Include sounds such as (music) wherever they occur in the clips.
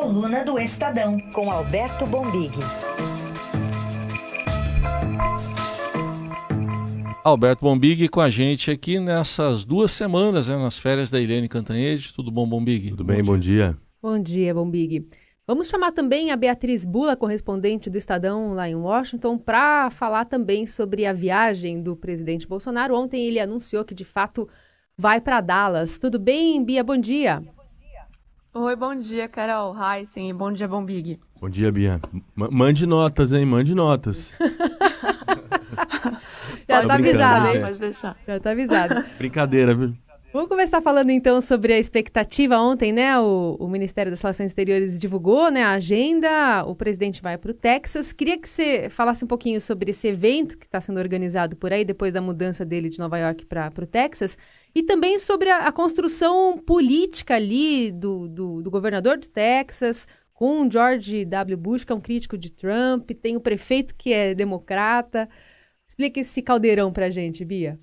Coluna do Estadão, com Alberto Bombig. Alberto Bombig com a gente aqui nessas duas semanas, né, nas férias da Irene Cantanhede. Tudo bom, Bombig? Tudo bem, bom dia. Bom dia, Bombig. Vamos chamar também a Beatriz Bula, correspondente do Estadão lá em Washington, para falar também sobre a viagem do presidente Bolsonaro. Ontem ele anunciou que de fato vai para Dallas. Tudo bem, Bia? Bom dia. Oi, bom dia, Carol. Hi, sim. Bom dia, Bom Big. Bom dia, Bia. M mande notas, hein? Mande notas. (laughs) Já tá avisado, hein? Pode deixar. Já tá avisado. (laughs) Brincadeira, viu? Vamos começar falando então sobre a expectativa. Ontem, né, o, o, Ministério das Relações Exteriores divulgou né, a agenda. O presidente vai para o Texas. Queria que você falasse um pouquinho sobre esse evento que está sendo organizado por aí, depois da mudança dele de Nova York para o Texas. E também sobre a, a construção política ali do, do, do, governador do Texas, com George W. Bush, que é um crítico de Trump, tem o prefeito que é democrata. Explica esse caldeirão para a gente, Bia.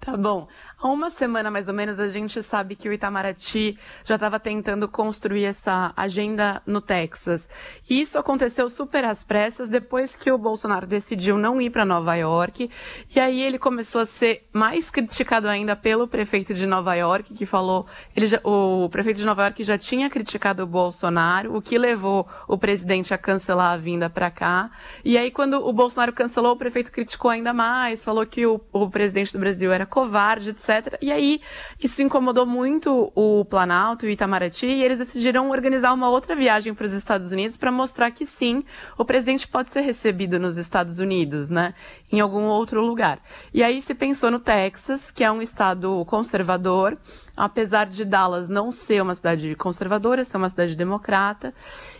Tá bom. Há uma semana mais ou menos a gente sabe que o Itamaraty já estava tentando construir essa agenda no Texas. E isso aconteceu super às pressas depois que o Bolsonaro decidiu não ir para Nova York. E aí ele começou a ser mais criticado ainda pelo prefeito de Nova York, que falou, ele já, o prefeito de Nova York já tinha criticado o Bolsonaro, o que levou o presidente a cancelar a vinda para cá. E aí quando o Bolsonaro cancelou, o prefeito criticou ainda mais, falou que o, o presidente do Brasil era covarde, etc. E aí, isso incomodou muito o Planalto e Itamaraty, e eles decidiram organizar uma outra viagem para os Estados Unidos para mostrar que sim, o presidente pode ser recebido nos Estados Unidos, né? Em algum outro lugar. E aí se pensou no Texas, que é um estado conservador, apesar de Dallas não ser uma cidade conservadora, ser uma cidade democrata.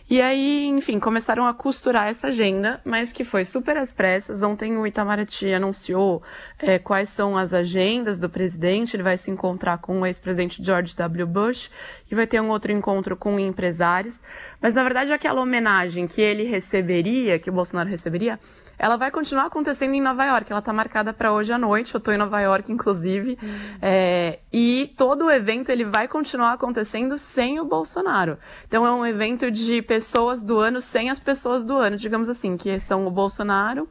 E aí, enfim, começaram a costurar essa agenda, mas que foi super às pressas. Ontem o Itamaraty anunciou é, quais são as agendas do presidente. Ele vai se encontrar com o ex-presidente George W. Bush e vai ter um outro encontro com empresários. Mas, na verdade, aquela homenagem que ele receberia, que o Bolsonaro receberia, ela vai continuar acontecendo em Nova York. Ela está marcada para hoje à noite. Eu estou em Nova York, inclusive. Uhum. É, e todo o evento ele vai continuar acontecendo sem o Bolsonaro. Então é um evento de pessoas do ano sem as pessoas do ano, digamos assim, que são o Bolsonaro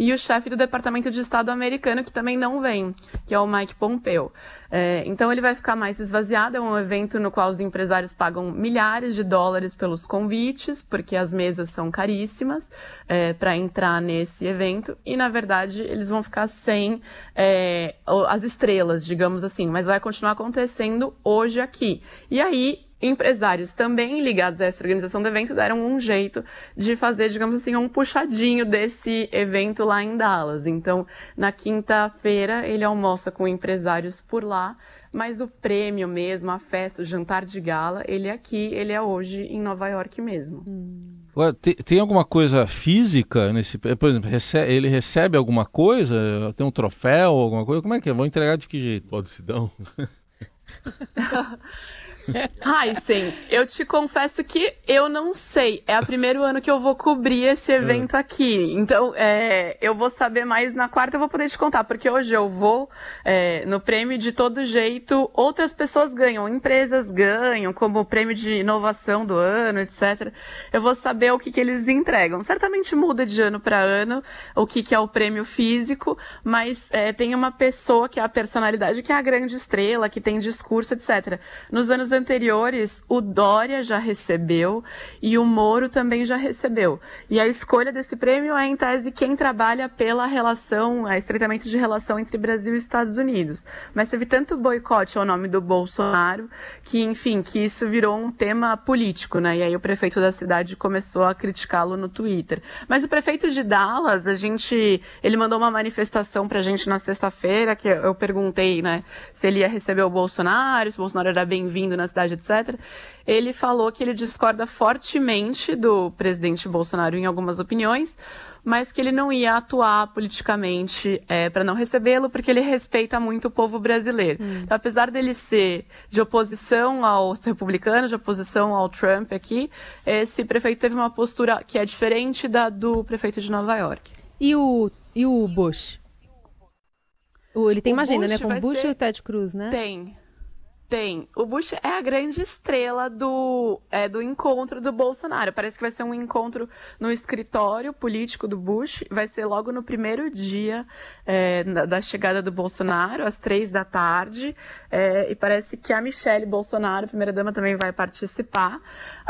e o chefe do Departamento de Estado americano, que também não vem, que é o Mike Pompeo. É, então ele vai ficar mais esvaziado, é um evento no qual os empresários pagam milhares de dólares pelos convites, porque as mesas são caríssimas é, para entrar nesse evento, e na verdade eles vão ficar sem é, as estrelas, digamos assim, mas vai continuar acontecendo hoje aqui. E aí empresários também ligados a essa organização do evento deram um jeito de fazer, digamos assim, um puxadinho desse evento lá em Dallas. Então, na quinta-feira, ele almoça com empresários por lá, mas o prêmio mesmo, a festa, o jantar de gala, ele é aqui, ele é hoje em Nova York mesmo. Hum. Tem, tem, alguma coisa física nesse. Por exemplo, recebe, ele recebe alguma coisa? Tem um troféu, alguma coisa? Como é que é? Vão entregar de que jeito? Pode se dar. (laughs) Ai, sim. Eu te confesso que eu não sei. É o primeiro ano que eu vou cobrir esse evento aqui. Então, é, eu vou saber mais na quarta, eu vou poder te contar. Porque hoje eu vou é, no prêmio de todo jeito. Outras pessoas ganham, empresas ganham, como o prêmio de inovação do ano, etc. Eu vou saber o que, que eles entregam. Certamente muda de ano para ano o que, que é o prêmio físico, mas é, tem uma pessoa que é a personalidade, que é a grande estrela, que tem discurso, etc. Nos anos anteriores, o Dória já recebeu e o Moro também já recebeu. E a escolha desse prêmio é, em tese, quem trabalha pela relação, é, estreitamento de relação entre Brasil e Estados Unidos. Mas teve tanto boicote ao nome do Bolsonaro que, enfim, que isso virou um tema político, né? E aí o prefeito da cidade começou a criticá-lo no Twitter. Mas o prefeito de Dallas, a gente, ele mandou uma manifestação pra gente na sexta-feira, que eu perguntei, né, se ele ia receber o Bolsonaro, se o Bolsonaro era bem-vindo na cidade, etc., ele falou que ele discorda fortemente do presidente Bolsonaro em algumas opiniões, mas que ele não ia atuar politicamente é, para não recebê-lo, porque ele respeita muito o povo brasileiro. Hum. Então, apesar dele ser de oposição aos republicanos, de oposição ao Trump aqui, esse prefeito teve uma postura que é diferente da do prefeito de Nova York. E o, e o Bush? O, ele tem o uma agenda, né? Bush né? Com o Bush ser... e o Ted Cruz, né? Tem. Tem. O Bush é a grande estrela do, é, do encontro do Bolsonaro. Parece que vai ser um encontro no escritório político do Bush. Vai ser logo no primeiro dia é, da chegada do Bolsonaro, às três da tarde. É, e parece que a Michelle Bolsonaro, primeira-dama, também vai participar.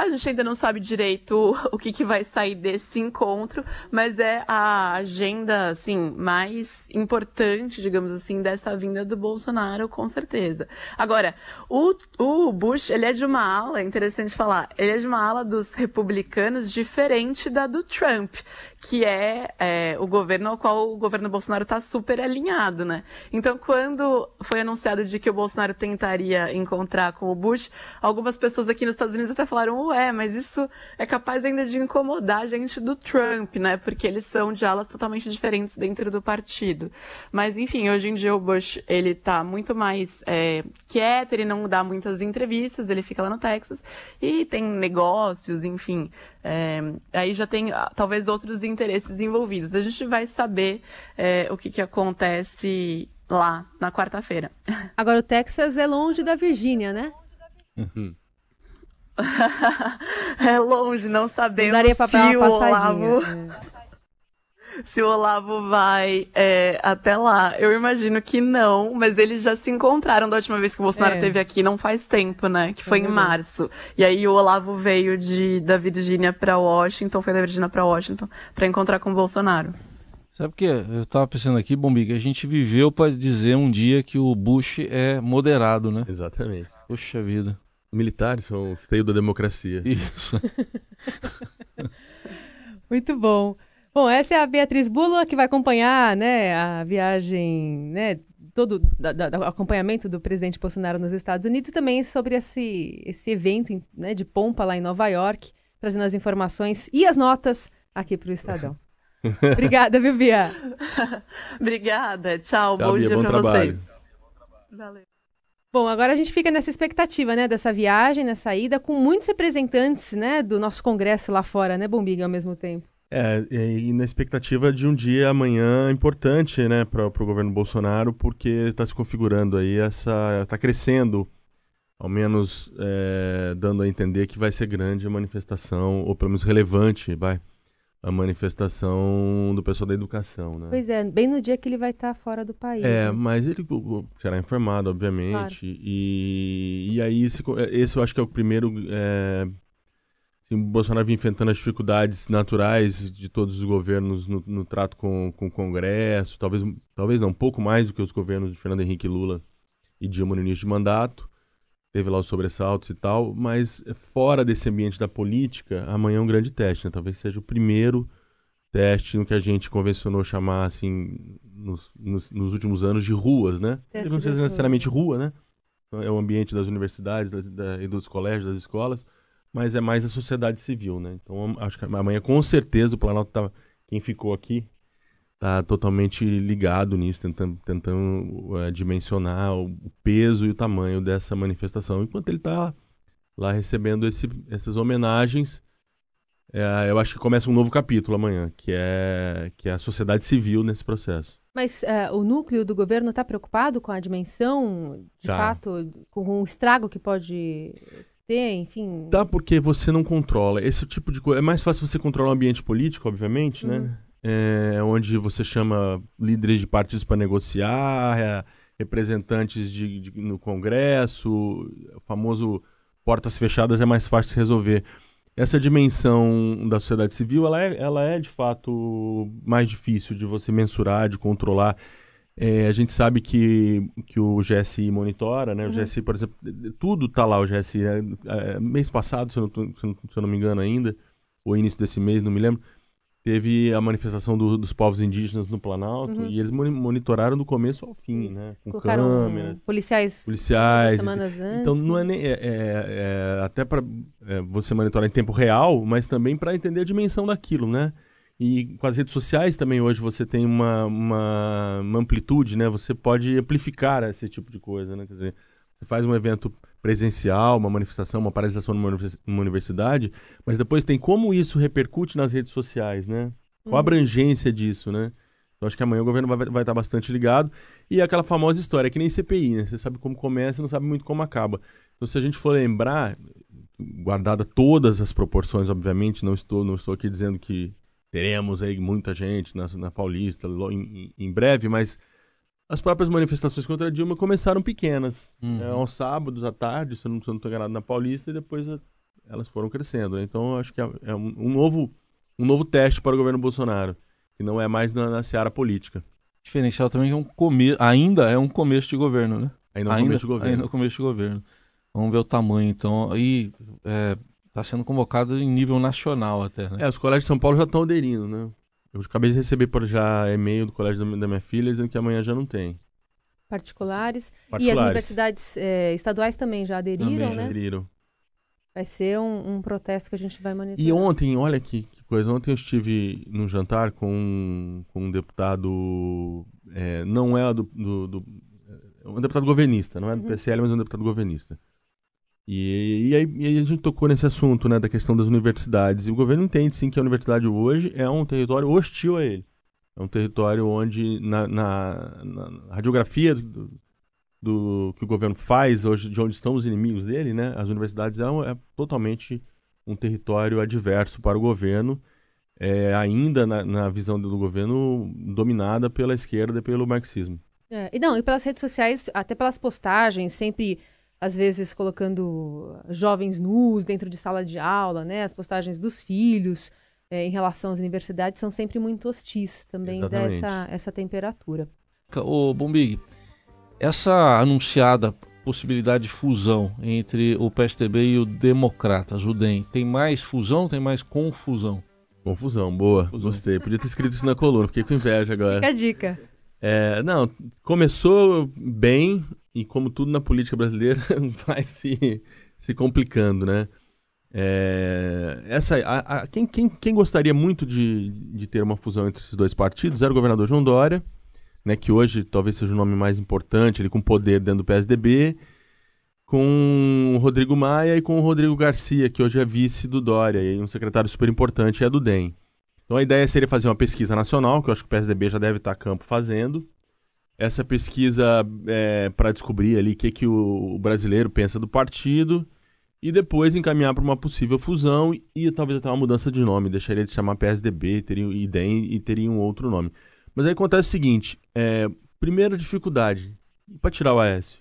A gente ainda não sabe direito (laughs) o que, que vai sair desse encontro, mas é a agenda assim mais importante, digamos assim, dessa vinda do Bolsonaro, com certeza. Agora, o, o Bush, ele é de uma ala, é interessante falar, ele é de uma ala dos republicanos diferente da do Trump, que é, é o governo ao qual o governo Bolsonaro está super alinhado, né? Então, quando foi anunciado de que o Bolsonaro tentaria encontrar com o Bush, algumas pessoas aqui nos Estados Unidos até falaram, ué, mas isso é capaz ainda de incomodar a gente do Trump, né? Porque eles são de alas totalmente diferentes dentro do partido. Mas, enfim, hoje em dia o Bush, ele tá muito mais é, quieto, ele não dá muitas entrevistas, ele fica lá no Texas e tem negócios, enfim. É, aí já tem ah, talvez outros interesses envolvidos. A gente vai saber é, o que, que acontece lá na quarta-feira. (laughs) Agora, o Texas é longe da Virgínia, né? Uhum. (laughs) é longe, não sabemos não daria pra se o Olavo... É se o Olavo vai é, até lá. Eu imagino que não, mas eles já se encontraram da última vez que o Bolsonaro esteve é. aqui, não faz tempo, né? Que foi é em março. E aí o Olavo veio de, da Virgínia para Washington, foi da Virgínia para Washington, para encontrar com o Bolsonaro. Sabe o que? Eu tava pensando aqui, Bombiga, a gente viveu para dizer um dia que o Bush é moderado, né? Exatamente. Poxa vida. Militares são o feio da democracia. Isso. (laughs) Muito bom. Bom, essa é a Beatriz Bula que vai acompanhar, né, a viagem, né, todo o acompanhamento do presidente Bolsonaro nos Estados Unidos e também sobre esse, esse evento né, de pompa lá em Nova York, trazendo as informações e as notas aqui para o Estadão. (laughs) Obrigada, viu, Bia? (laughs) Obrigada. Tchau. Tchau bom Bia, dia para vocês. Valeu. Bom, agora a gente fica nessa expectativa, né, dessa viagem, nessa ida, com muitos representantes, né, do nosso congresso lá fora, né, Bombiga, ao mesmo tempo. É, e na expectativa de um dia amanhã importante, né, para o governo Bolsonaro, porque está se configurando aí essa, está crescendo, ao menos é, dando a entender que vai ser grande a manifestação, ou pelo menos relevante, vai, a manifestação do pessoal da educação, né? Pois é, bem no dia que ele vai estar tá fora do país. É, né? mas ele será informado, obviamente, claro. e, e aí esse, esse eu acho que é o primeiro é, o Bolsonaro vinha enfrentando as dificuldades naturais de todos os governos no, no, trato com, com o Congresso, talvez, talvez não, um pouco mais do que os governos de Fernando Henrique Lula e Dilma no início de mandato. Teve lá os sobressaltos e tal, mas fora desse ambiente da política, amanhã é um grande teste, né? Talvez seja o primeiro teste no que a gente convencionou chamar, assim, nos, nos, nos últimos anos de ruas, né? Teste não seja necessariamente rua, né? É o ambiente das universidades da, da, e dos colégios, das escolas, mas é mais a sociedade civil, né? Então acho que amanhã com certeza o Planalto tá, quem ficou aqui tá totalmente ligado nisso, tentando, tentando uh, dimensionar o, peso e o tamanho dessa manifestação, enquanto ele está lá recebendo esse, essas homenagens. É, eu acho que começa um novo capítulo amanhã, que é, que é a sociedade civil nesse processo. Mas uh, o núcleo do governo está preocupado com a dimensão, de tá. fato, com o estrago que pode ter, enfim. Dá porque você não controla. Esse tipo de coisa. É mais fácil você controlar o ambiente político, obviamente, né? uhum. né? É, onde você chama líderes de partidos para negociar, é, representantes de, de, no Congresso, o famoso portas fechadas é mais fácil de resolver. Essa dimensão da sociedade civil, ela é, ela é de fato mais difícil de você mensurar, de controlar. É, a gente sabe que, que o GSI monitora, né? O uhum. GSI, por exemplo, tudo está lá o GSI. Né? É, mês passado, se eu, não, se, eu não, me engano ainda, ou início desse mês, não me lembro, teve a manifestação do, dos povos indígenas no Planalto uhum. e eles monitoraram do começo ao fim, né? Com Colocaram câmeras, policiais, policiais. Semanas antes. Então não é nem é, é, é até para é, você monitorar em tempo real, mas também para entender a dimensão daquilo, né? E com as redes sociais também hoje você tem uma, uma, uma, amplitude, né? Você pode amplificar esse tipo de coisa, né? Quer dizer, você faz um evento presencial, uma manifestação, uma paralisação numa universidade, mas depois tem como isso repercute nas redes sociais, né? Qual a uhum. abrangência disso, né? Então acho que amanhã o governo vai, vai estar bastante ligado. E é aquela famosa história, é que nem CPI, né? Você sabe como começa e não sabe muito como acaba. Então se a gente for lembrar, guardada todas as proporções, obviamente, não estou, não estou aqui dizendo que teremos aí muita gente na, na Paulista em, em breve, mas as próprias manifestações contra a Dilma começaram pequenas. Uhum. É, aos sábados, à tarde, se eu não estou enganado, na Paulista, e depois a, elas foram crescendo. Né? Então, acho que é, é um, um, novo, um novo teste para o governo Bolsonaro que não é mais na, na seara política. Diferencial também é um começo, ainda é um começo de governo, né? Ainda é um ainda, começo de governo. Ainda é um começo de governo. Vamos ver o tamanho, então. E está sendo convocado em nível nacional até, né? É, os colégios de São Paulo já estão aderindo, né? Eu acabei de receber por já e-mail do colégio da minha filha dizendo que amanhã já não tem. Particulares. Particulares. E as universidades é, estaduais também já aderiram, também já né? aderiram. Vai ser um, um, protesto que a gente vai monitorar. E ontem, olha que, que coisa, ontem eu estive num jantar com um, com um deputado, é, não é do, do, do, é um deputado governista, não é do uhum. PSL, mas é um deputado governista. E, e, aí, e, aí, a gente tocou nesse assunto, né, da questão das universidades. E o governo entende, sim, que a universidade hoje é um território hostil a ele. É um território onde, na, na, na radiografia do, do que o governo faz hoje, de onde estão os inimigos dele, né? As universidades é, é totalmente um território adverso para o governo, é, ainda na, na visão do governo dominada pela esquerda e pelo marxismo. É, e não, e pelas redes sociais, até pelas postagens, sempre às vezes colocando jovens nus dentro de sala de aula, né? As postagens dos filhos é, em relação às universidades são sempre muito hostis também dessa essa temperatura. O Bombig, essa anunciada possibilidade de fusão entre o PSDB e o Democratas, o DEM, tem mais fusão tem mais confusão? Confusão, boa. Confusão. Gostei. Podia ter escrito isso na coluna, fiquei com inveja agora. Fica a dica. É, não, começou bem e como tudo na política brasileira (laughs) vai se, se complicando, né? É, essa, a, a, quem, quem, quem gostaria muito de, de ter uma fusão entre esses dois partidos era o governador João Dória, né, que hoje talvez seja o nome mais importante, ele com poder dentro do PSDB, com o Rodrigo Maia e com o Rodrigo Garcia, que hoje é vice do Dória, e um secretário super importante é do DEM. Então a ideia seria fazer uma pesquisa nacional, que eu acho que o PSDB já deve estar a campo fazendo. Essa pesquisa é, para descobrir ali o que, que o, brasileiro pensa do partido e depois encaminhar para uma possível fusão e, e, talvez até uma mudança de nome. Deixaria de chamar PSDB teria, e DEM e teria um outro nome. Mas aí acontece o seguinte: é, primeira dificuldade, para tirar o Aécio,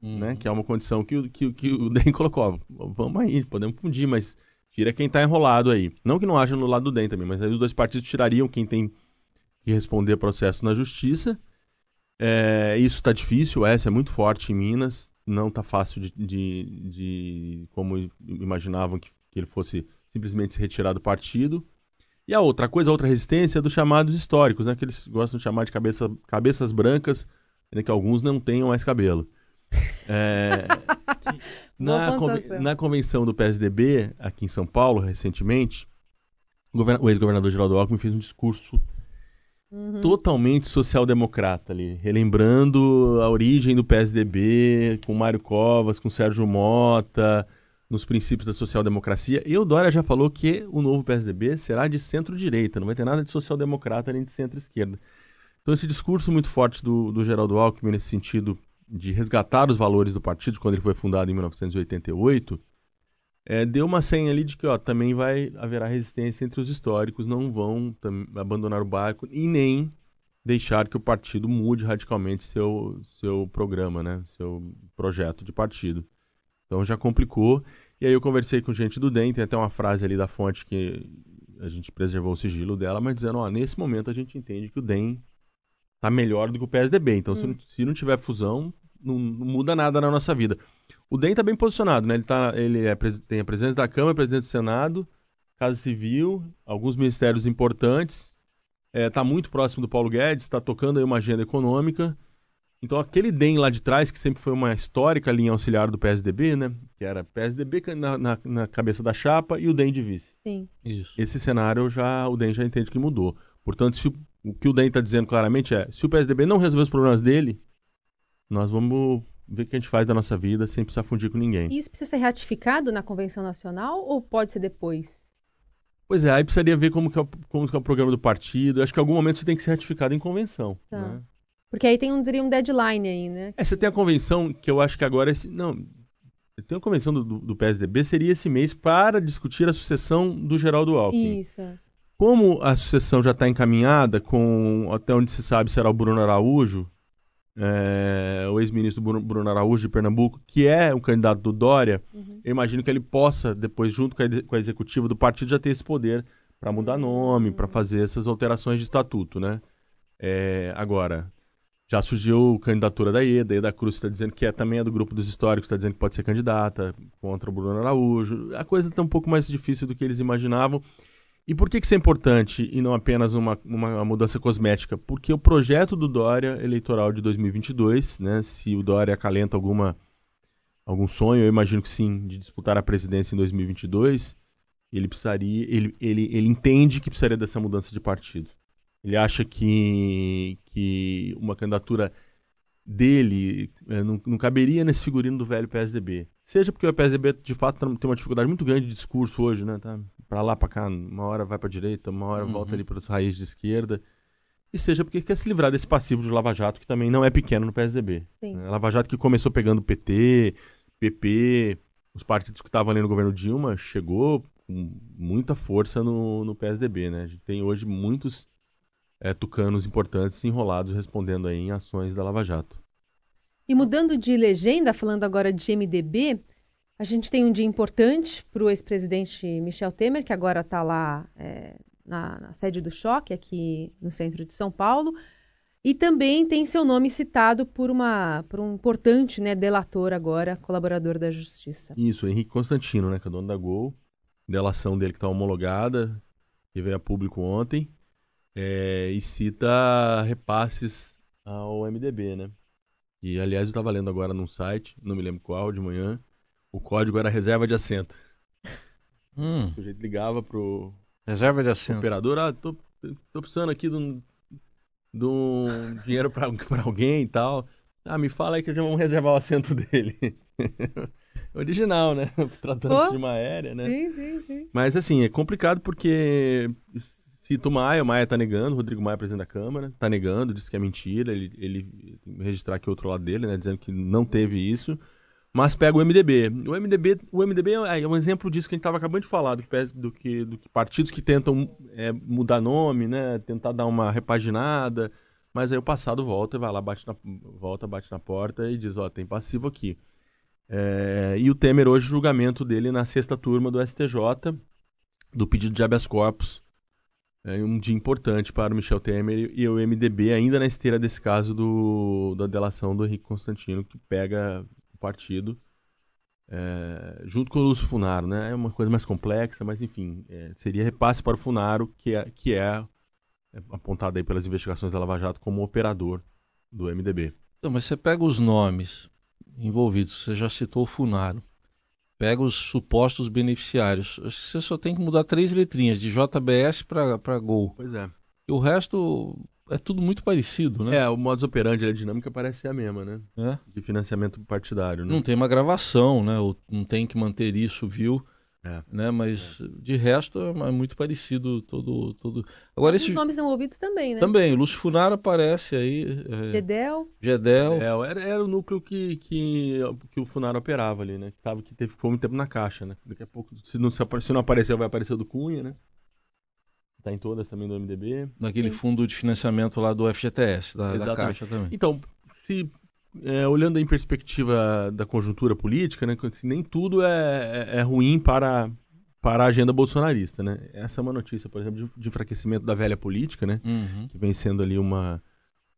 uhum. né? Que é uma condição que, que, que o (laughs) DEM colocou. Vamos aí, podemos fundir, mas tira quem está enrolado aí. Não que não haja no lado do DEM também, mas aí os dois partidos tirariam quem tem que responder processo na justiça. É, isso está difícil, o Aécio é muito forte em Minas, não está fácil de, de, de, como imaginavam que, que ele fosse simplesmente se retirar do partido. E a outra coisa, a outra resistência é dos chamados históricos, né? Que eles gostam de chamar de cabeça, cabeças brancas, ainda que alguns não tenham mais cabelo. É, (laughs) na, conven na convenção do PSDB, aqui em São Paulo, recentemente, o ex-governador Geraldo Alckmin fez um discurso uhum. totalmente social-democrata ali, relembrando a origem do PSDB, com Mário Covas, com Sérgio Mota, nos princípios da social-democracia. E o Dória já falou que o novo PSDB será de centro-direita, não vai ter nada de social-democrata nem de centro-esquerda. Então, esse discurso muito forte do, do Geraldo Alckmin nesse sentido de resgatar os valores do partido quando ele foi fundado em 1988, é, deu uma senha ali de que ó, também vai haverá resistência entre os históricos, não vão abandonar o barco e nem deixar que o partido mude radicalmente seu, seu programa, né, seu projeto de partido. Então já complicou. E aí eu conversei com gente do DEM, tem até uma frase ali da fonte que a gente preservou o sigilo dela, mas dizendo, ó, nesse momento a gente entende que o DEM tá melhor do que o PSDB. Então, hum. se, não, se, não, tiver fusão, não, não, muda nada na nossa vida. O DEM tá bem posicionado, né? Ele, tá, ele é, tem a presença da Câmara, presidente do Senado, Casa Civil, alguns ministérios importantes, é, tá muito próximo do Paulo Guedes, está tocando aí uma agenda econômica. Então, aquele DEM lá de trás, que sempre foi uma histórica linha auxiliar do PSDB, né? Que era PSDB na, na, na cabeça da chapa e o DEM de vice. Sim. Isso. Esse cenário já o DEM já entende que mudou. Portanto, se o, o que o DEM está dizendo claramente é: se o PSDB não resolver os problemas dele, nós vamos ver o que a gente faz da nossa vida sem precisar fundir com ninguém. E isso precisa ser ratificado na Convenção Nacional ou pode ser depois? Pois é, aí precisaria ver como que é o, como que é o programa do partido. Acho que em algum momento isso tem que ser ratificado em convenção. Tá. Né? Porque aí tem um, teria um deadline aí, né? É, você tem a convenção que eu acho que agora. Esse, não, tem a convenção do, do, PSDB, seria esse mês para discutir a sucessão do Geraldo Alckmin. Isso. Como a sucessão já está encaminhada, com até onde se sabe será o Bruno Araújo, é, o ex-ministro Bruno, Araújo de Pernambuco, que é um candidato do Dória, Uhum. eu imagino que ele possa, depois, junto com a, com a executiva do partido, já ter esse poder para mudar nome, para fazer essas alterações de estatuto, né? É, agora, já surgiu candidatura da EDA, EDA Cruz está dizendo que é, também é do grupo dos históricos, está dizendo que pode ser candidata contra o Bruno Araújo. A coisa está um pouco mais difícil do que eles imaginavam. E por que, que isso é importante e não apenas uma, uma mudança cosmética? Porque o projeto do Dória eleitoral de 2022, né, se o Dória acalenta alguma, algum sonho, eu imagino que sim, de disputar a presidência em 2022, ele precisaria, ele, ele, ele entende que precisaria dessa mudança de partido. Ele acha que, que uma candidatura dele eh, não, não caberia nesse figurino do velho PSDB. Seja porque o PSDB, de fato, tem uma dificuldade muito grande de discurso hoje, né? Tá pra lá, pra cá, uma hora vai pra direita, uma hora Uhum. volta ali para as raízes de esquerda. E seja porque quer se livrar desse passivo de Lava Jato, que também não é pequeno no PSDB. Sim. né? Lava Jato que começou pegando PT, PP, os partidos que estavam ali no governo Dilma, chegou com muita força no, no PSDB, né? A gente tem hoje muitos é, tucanos importantes enrolados respondendo aí em ações da Lava Jato. E mudando de legenda, falando agora de MDB, a gente tem um dia importante para o ex-presidente Michel Temer, que agora está lá é, na, na sede do choque, aqui no centro de São Paulo. E também tem seu nome citado por, uma, por um importante né, delator agora, colaborador da Justiça. Isso, Henrique Constantino, né, que é dono da Gol, delação dele que está homologada, que veio a público ontem, é, e cita repasses ao MDB, né? E, aliás, eu estava lendo agora num site, não me lembro qual, de manhã, o código era reserva de assento. Hum, O sujeito ligava pro reserva de assento. operador, ah, tô, tô precisando aqui de um, de um dinheiro para alguém e tal. Ah, me fala aí que já vamos reservar o assento dele. (laughs) Original, né? (laughs) Tratando-se Pô. de uma aérea, né? Sim, sim, sim. Mas assim, é complicado porque cita o Maia, o Maia tá negando, o Rodrigo Maia, presidente da Câmara, tá negando, diz que é mentira, ele, ele que registrar aqui outro lado dele, né, dizendo que não teve isso, mas pega o MDB. O MDB, o MDB é é um exemplo disso que a gente tava acabando de falar, do, PS do que, do que partidos que tentam é, mudar nome, né, tentar dar uma repaginada, mas aí o passado volta, vai lá, bate na, volta, bate na porta e diz, ó, tem passivo aqui. É, e o Temer hoje, julgamento dele na sexta turma do STJ, do pedido de habeas corpus. É um dia importante para o Michel Temer e o MDB, ainda na esteira desse caso do, da delação do Henrique Constantino, que pega o partido é, junto com o Lúcio Funaro. Né? É uma coisa mais complexa, mas enfim, é, seria repasse para o Funaro, que é, que é, é apontado aí pelas investigações da Lava Jato como operador do MDB. Então, mas você pega os nomes envolvidos, você já citou o Funaro. Pega os supostos beneficiários. Você só tem que mudar três letrinhas, de JBS para Gol. Pois é. E o resto é tudo muito parecido, né? É, o modus operandi, a dinâmica parece ser a mesma, né? É. De financiamento partidário, né? Não tem uma gravação, né? Ou não tem que manter isso, viu? É. Né? Mas de resto é muito parecido todo. todo... Agora Os esse. nomes envolvidos também, né? Também, o Lúcio Funaro aparece aí. É, Gedel. Gedel. É, era, era o núcleo que, que, que o Funaro operava ali, né? Que, tava, que teve, ficou muito tempo na caixa, né? Daqui a pouco, se não, se apare- se não apareceu, vai aparecer o do Cunha, né? Tá em todas também do MDB. Naquele Sim. fundo de financiamento lá do FGTS, da, da Exatamente. Caixa também. Então, se é, olhando em perspectiva da conjuntura política, né? assim, nem tudo é, é, é ruim para, para a agenda bolsonarista, né? Essa é uma notícia, por exemplo, de, de enfraquecimento da velha política, né? Uhum. que vem sendo ali uma,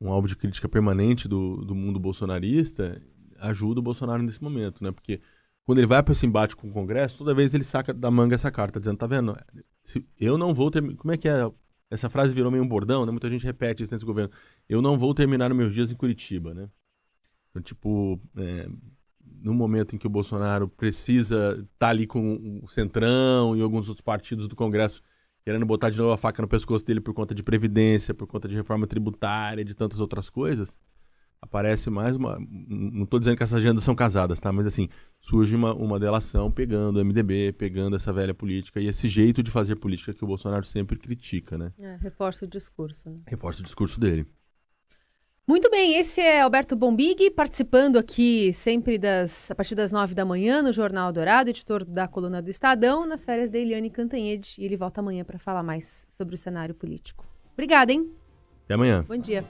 um alvo de crítica permanente do, do mundo bolsonarista, ajuda o Bolsonaro nesse momento, né? Porque quando ele vai para esse embate com o Congresso, toda vez ele saca da manga essa carta, dizendo, tá vendo? Se eu não vou ter... Como é que é? Essa frase virou meio um bordão, né? Muita gente repete isso nesse governo. Eu não vou terminar meus dias em Curitiba, né? Então, tipo, é, no momento em que o Bolsonaro precisa estar tá ali com o Centrão e alguns outros partidos do Congresso querendo botar de novo a faca no pescoço dele por conta de previdência, por conta de reforma tributária, de tantas outras coisas, aparece mais uma. Não estou dizendo que essas agendas são casadas, tá? Mas assim, surge uma, uma delação pegando o MDB, pegando essa velha política e esse jeito de fazer política que o Bolsonaro sempre critica, né? É, reforça o discurso. Né? Reforça o discurso dele. Muito bem, esse é Alberto Bombig, participando aqui sempre das, a partir das nove da manhã no Jornal Dourado, editor da coluna do Estadão, nas férias da Eliane Cantanhede. E ele volta amanhã para falar mais sobre o cenário político. Obrigada, hein? Até amanhã. Bom dia.